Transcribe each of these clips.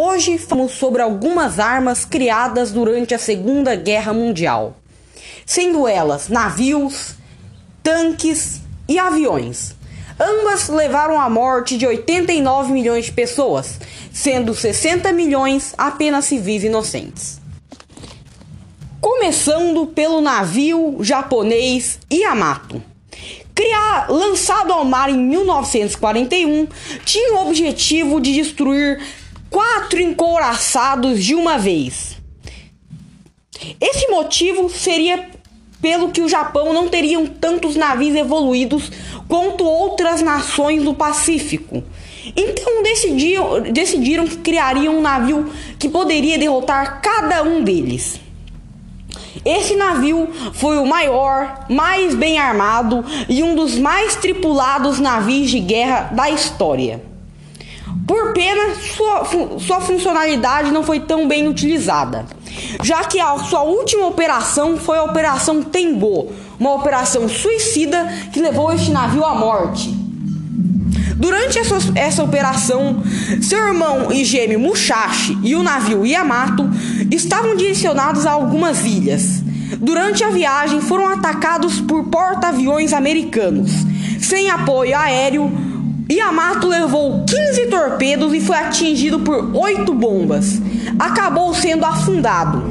Hoje falamos sobre algumas armas criadas durante a Segunda Guerra Mundial, sendo elas navios, tanques e aviões. Ambas levaram à morte de 89 milhões de pessoas, sendo 60 milhões apenas civis inocentes. Começando pelo navio japonês Yamato. Criar, lançado ao mar em 1941, tinha o objetivo de destruir quatro encouraçados de uma vez. Esse motivo seria pelo que o Japão não teria tantos navios evoluídos quanto outras nações do Pacífico. Então decidiram, decidiram que criariam um navio que poderia derrotar cada um deles. Esse navio foi o maior, mais bem armado e um dos mais tripulados navios de guerra da história. Por pena, sua, sua funcionalidade não foi tão bem utilizada, já que a sua última operação foi a Operação Tenbo, uma operação suicida que levou este navio à morte. Durante essa, essa operação, seu irmão e gêmeo Musashi e o navio Yamato estavam direcionados a algumas ilhas. Durante a viagem, foram atacados por porta-aviões americanos. Sem apoio aéreo, Yamato levou 15 torpedos e foi atingido por 8 bombas. Acabou sendo afundado.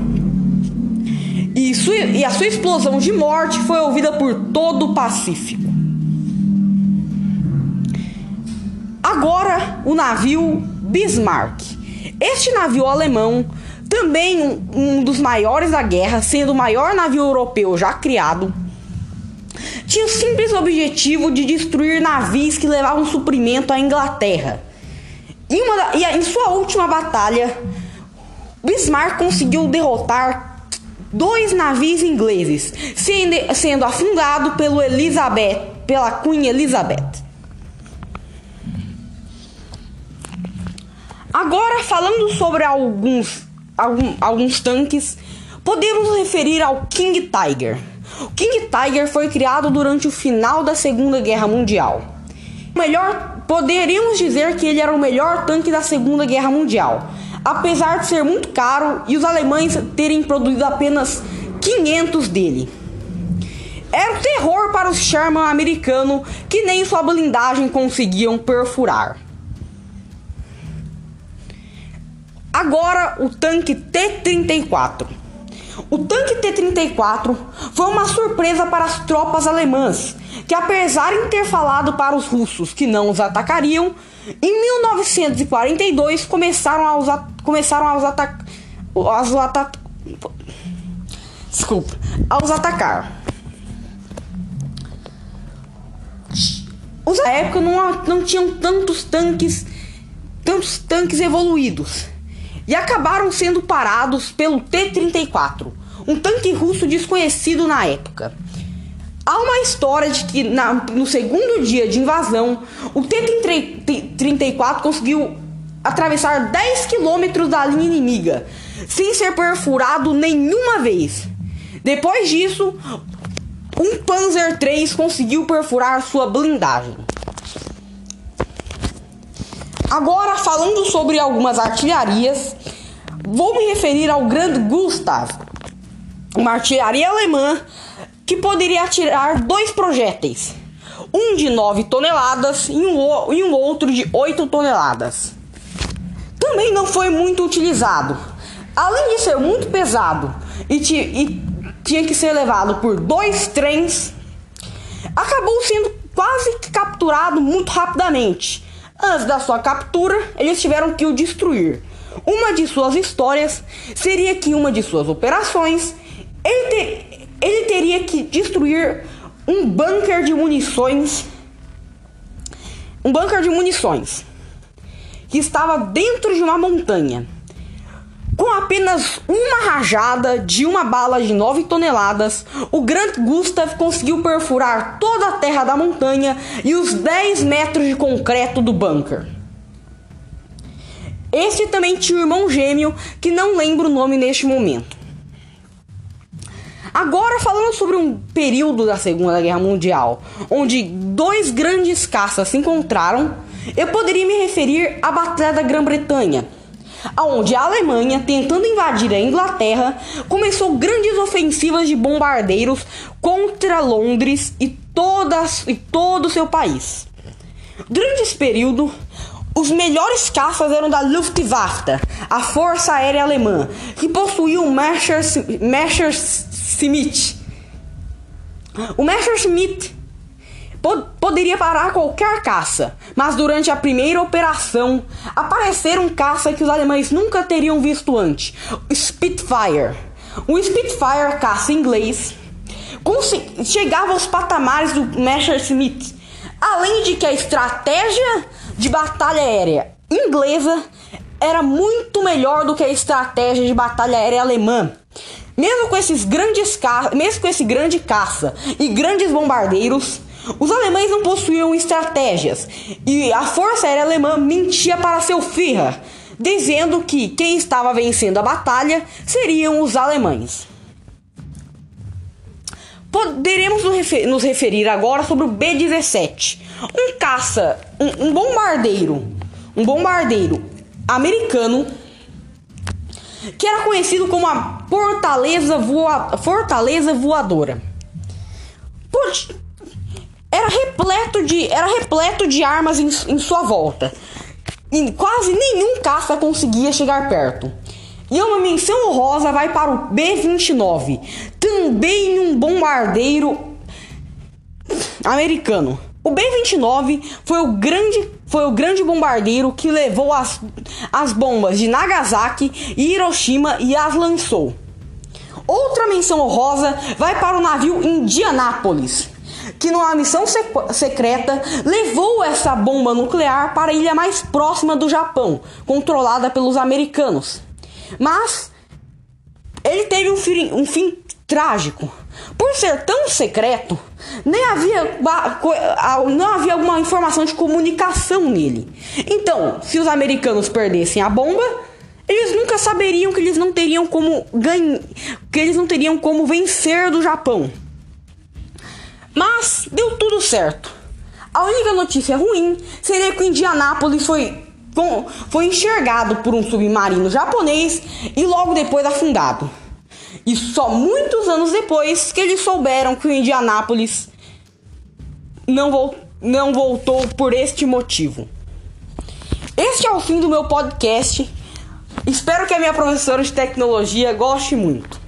E, e, a sua explosão de morte foi ouvida por todo o Pacífico. Agora, o navio Bismarck. Este navio alemão, também um, um dos maiores da guerra, sendo o maior navio europeu já criado, tinha o simples objetivo de destruir navios que levavam suprimento à Inglaterra. Em, uma, e em sua última batalha, Bismarck conseguiu derrotar dois navios ingleses, sendo, sendo afundado pelo Elizabeth, pela Queen Elizabeth. Agora, falando sobre alguns, alguns tanques, podemos referir ao King Tiger. O King Tiger foi criado durante o final da Segunda Guerra Mundial. O melhor, poderíamos dizer que ele era o melhor tanque da Segunda Guerra Mundial, apesar de ser muito caro e os alemães terem produzido apenas 500 dele. Era um terror para os Sherman americano que nem sua blindagem conseguiam perfurar. Agora o tanque T-34. O tanque T-34 foi uma surpresa para as tropas alemãs, que apesar de ter falado para os russos que não os atacariam, em 1942 começaram a os, começaram a os atacar. Ata Desculpa, a os atacar. Os época não, não tinham tantos tanques, tantos tanques evoluídos e acabaram sendo parados pelo T-34, um tanque russo desconhecido na época. Há uma história de que na, no segundo dia de invasão, o T-34 conseguiu atravessar 10 quilômetros da linha inimiga, sem ser perfurado nenhuma vez. Depois disso, um Panzer III conseguiu perfurar sua blindagem. Agora, falando sobre algumas artilharias, vou me referir ao Grande Gustav, uma artilharia alemã que poderia atirar dois projéteis, um de 9 toneladas e um, e um outro de 8 toneladas. Também não foi muito utilizado, além de ser muito pesado e, e tinha que ser levado por dois trens, acabou sendo quase capturado muito rapidamente Antes da sua captura, eles tiveram que o destruir. Uma de suas histórias seria que uma de suas operações ele, ter, ele teria que destruir um bunker de munições, um bunker de munições que estava dentro de uma montanha. Com apenas uma rajada de uma bala de 9 toneladas, o Grant Gustav conseguiu perfurar toda a terra da montanha e os 10 metros de concreto do bunker. Este também tinha um irmão gêmeo que não lembro o nome neste momento. Agora falando sobre um período da Segunda Guerra Mundial, onde dois grandes caças se encontraram, eu poderia me referir à Batalha da Grã-Bretanha, onde a Alemanha, tentando invadir a Inglaterra, começou grandes ofensivas de bombardeiros contra Londres e, todas, e todo o seu país. Durante esse período, os melhores caças eram da Luftwaffe, a força aérea alemã, que possuía o Messerschmitt. O Messerschmitt poderia parar qualquer caça, mas durante a primeira operação apareceram um caça que os alemães nunca teriam visto antes: o Spitfire. O Spitfire, caça inglês, chegava aos patamares do Messerschmitt, além de que a estratégia de batalha aérea inglesa era muito melhor do que a estratégia de batalha aérea alemã. Mesmo com esses grandes mesmo com esse grande caça e grandes bombardeiros, os alemães não possuíam estratégias e a força aérea alemã mentia para seu Führer, dizendo que quem estava vencendo a batalha seriam os alemães. Poderemos nos referir agora sobre o B-17, um caça, um, um bombardeiro, um bombardeiro americano que era conhecido como a Fortaleza, Voa Fortaleza Voadora. Era repleto de, era repleto de armas em, em sua volta. E quase nenhum caça conseguia chegar perto. E uma menção honrosa vai para o B-29, também um bombardeiro americano. O B-29 foi o grande foi o grande bombardeiro que levou as, as bombas de Nagasaki e Hiroshima e as lançou. Outra menção honrosa vai para o navio Indianápolis, que numa missão secreta levou essa bomba nuclear para a ilha mais próxima do Japão, controlada pelos americanos. Mas ele teve um fim, um fim trágico. Por ser tão secreto, nem havia, não havia alguma informação de comunicação nele. Então, se os americanos perdessem a bomba, eles nunca saberiam que eles não teriam como ganhar, que eles não teriam como vencer do Japão. Mas deu tudo certo. A única notícia ruim seria que Indianápolis foi foi enxergado por um submarino japonês e logo depois afundado. E só muitos anos depois que eles souberam que o Indianápolis não, não voltou por este motivo. Este é o fim do meu podcast. Espero que a minha professora de tecnologia goste muito.